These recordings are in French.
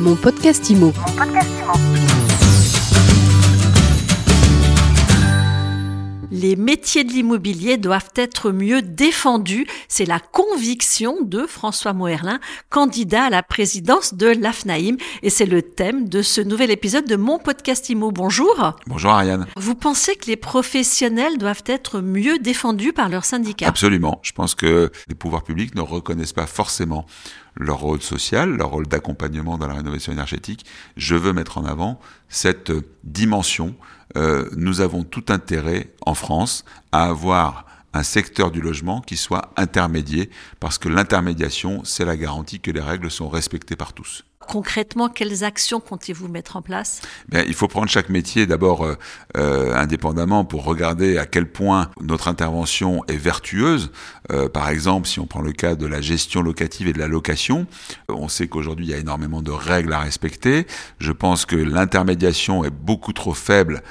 Mon podcast IMO. Les métiers de l'immobilier doivent être mieux défendus. C'est la conviction de François Moerlin, candidat à la présidence de l'AFNAIM. Et c'est le thème de ce nouvel épisode de mon podcast IMO. Bonjour. Bonjour Ariane. Vous pensez que les professionnels doivent être mieux défendus par leurs syndicats Absolument. Je pense que les pouvoirs publics ne reconnaissent pas forcément leur rôle social, leur rôle d'accompagnement dans la rénovation énergétique. Je veux mettre en avant cette dimension euh, nous avons tout intérêt en France à avoir un secteur du logement qui soit intermédié, parce que l'intermédiation, c'est la garantie que les règles sont respectées par tous concrètement, quelles actions comptez-vous mettre en place? Bien, Il faut prendre chaque métier d'abord euh, euh, indépendamment pour regarder à quel point notre intervention est vertueuse. Euh, par exemple, si on prend le cas de la gestion locative et de la location, on sait qu'aujourd'hui il y a énormément de règles à respecter. Je pense que l'intermédiation est beaucoup trop faible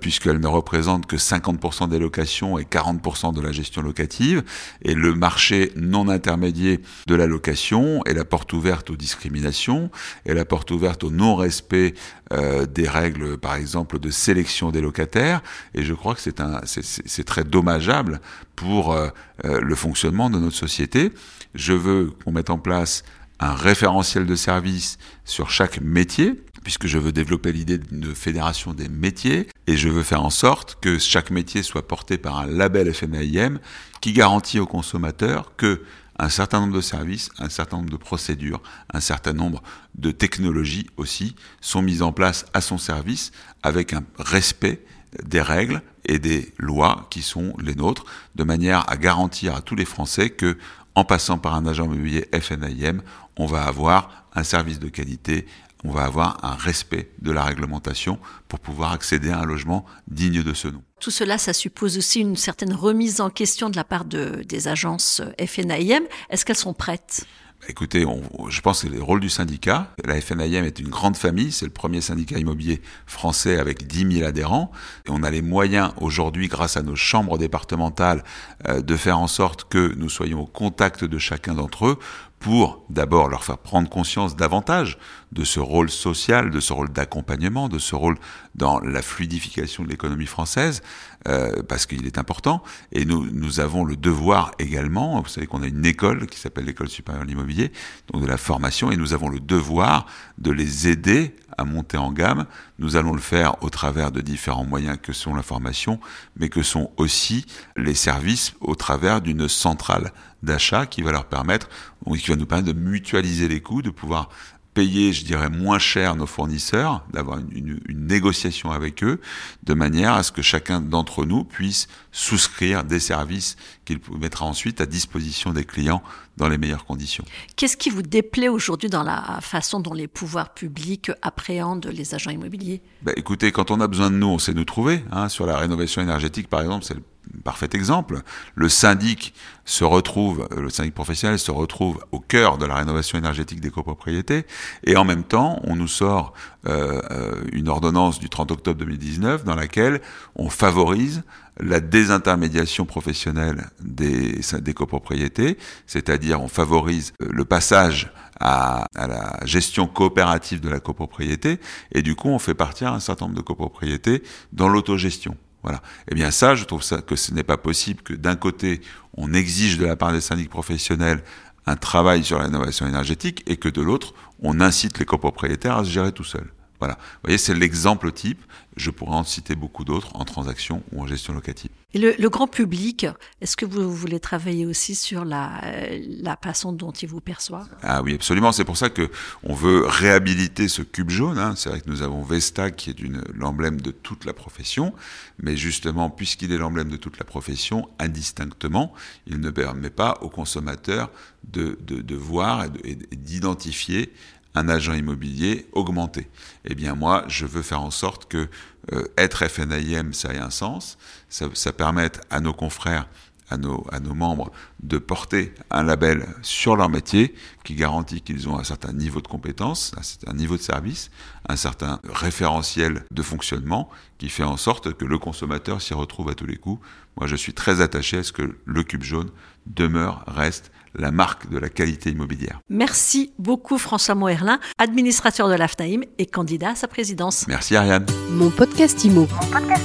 puisqu'elle ne représente que 50% des locations et 40% de la gestion locative. Et le marché non intermédié de la location est la porte ouverte aux discriminations et la porte ouverte au non-respect euh, des règles, par exemple, de sélection des locataires. Et je crois que c'est très dommageable pour euh, euh, le fonctionnement de notre société. Je veux qu'on mette en place un référentiel de service sur chaque métier, puisque je veux développer l'idée d'une fédération des métiers, et je veux faire en sorte que chaque métier soit porté par un label FNAIM qui garantit aux consommateurs que un certain nombre de services, un certain nombre de procédures, un certain nombre de technologies aussi sont mises en place à son service avec un respect des règles et des lois qui sont les nôtres, de manière à garantir à tous les Français que, en passant par un agent immobilier FNIM, on va avoir un service de qualité, on va avoir un respect de la réglementation pour pouvoir accéder à un logement digne de ce nom. Tout cela, ça suppose aussi une certaine remise en question de la part de, des agences FNAIM. Est-ce qu'elles sont prêtes? Écoutez, je pense que le rôle du syndicat. La FNAIM est une grande famille, c'est le premier syndicat immobilier français avec 10 000 adhérents. Et on a les moyens aujourd'hui, grâce à nos chambres départementales, euh, de faire en sorte que nous soyons au contact de chacun d'entre eux pour d'abord leur faire prendre conscience davantage de ce rôle social, de ce rôle d'accompagnement, de ce rôle dans la fluidification de l'économie française, euh, parce qu'il est important. Et nous, nous avons le devoir également, vous savez qu'on a une école qui s'appelle l'école supérieure de l'immobilier, donc de la formation, et nous avons le devoir de les aider à monter en gamme. Nous allons le faire au travers de différents moyens que sont la formation, mais que sont aussi les services au travers d'une centrale d'achat qui va leur permettre, qui va nous permettre de mutualiser les coûts, de pouvoir payer, je dirais, moins cher nos fournisseurs, d'avoir une, négociation avec eux, de manière à ce que chacun d'entre nous puisse souscrire des services qu'il mettra ensuite à disposition des clients dans les meilleures conditions. Qu'est-ce qui vous déplaît aujourd'hui dans la façon dont les pouvoirs publics appréhendent les agents immobiliers? Ben, Écoutez, quand on a besoin de nous, on sait nous trouver. Hein. Sur la rénovation énergétique, par exemple, c'est le parfait exemple. Le syndic se retrouve, le syndic professionnel se retrouve au cœur de la rénovation énergétique des copropriétés, et en même temps, on nous sort euh, euh, une ordonnance du 30 octobre 2019 dans laquelle on favorise la désintermédiation professionnelle des, des copropriétés, c'est-à-dire on favorise le passage à, à, la gestion coopérative de la copropriété, et du coup on fait partir un certain nombre de copropriétés dans l'autogestion. Voilà. Eh bien ça, je trouve ça que ce n'est pas possible que d'un côté, on exige de la part des syndics professionnels un travail sur la rénovation énergétique et que de l'autre, on incite les copropriétaires à se gérer tout seuls. Voilà. Vous voyez, c'est l'exemple type. Je pourrais en citer beaucoup d'autres en transaction ou en gestion locative. Et le, grand public, est-ce que vous voulez travailler aussi sur la, la façon dont il vous perçoit? Ah oui, absolument. C'est pour ça que on veut réhabiliter ce cube jaune. Hein. C'est vrai que nous avons Vesta qui est l'emblème de toute la profession, mais justement, puisqu'il est l'emblème de toute la profession, indistinctement, il ne permet pas aux consommateurs de, de, de voir et d'identifier un agent immobilier augmenté. Eh bien moi, je veux faire en sorte que euh, être FNAIM, ça ait un sens, ça, ça permette à nos confrères, à nos, à nos membres de porter un label sur leur métier qui garantit qu'ils ont un certain niveau de compétence, un certain niveau de service, un certain référentiel de fonctionnement qui fait en sorte que le consommateur s'y retrouve à tous les coups. Moi, je suis très attaché à ce que le cube jaune demeure, reste la marque de la qualité immobilière. Merci beaucoup François Moerlin, administrateur de l'AFNAIM et candidat à sa présidence. Merci Ariane. Mon podcast Imo. Mon podcast